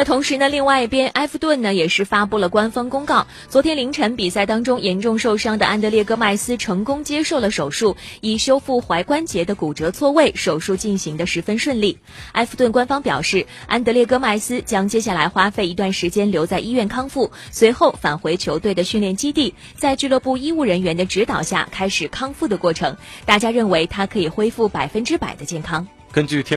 那同时呢另外一边埃弗顿呢也是发布了官方公告昨天凌晨比赛当中严重受伤的安德烈戈麦斯成功接受了手术以修复踝关节的骨折错位手术进行的十分顺利。埃弗顿官方表示安德烈戈麦斯将接下来花费一段时间留在医院康复随后返回球队的训练基地在俱乐部医务人员的指导下开始康复的过程。大家认为他可以恢复百分之百的健康。根据天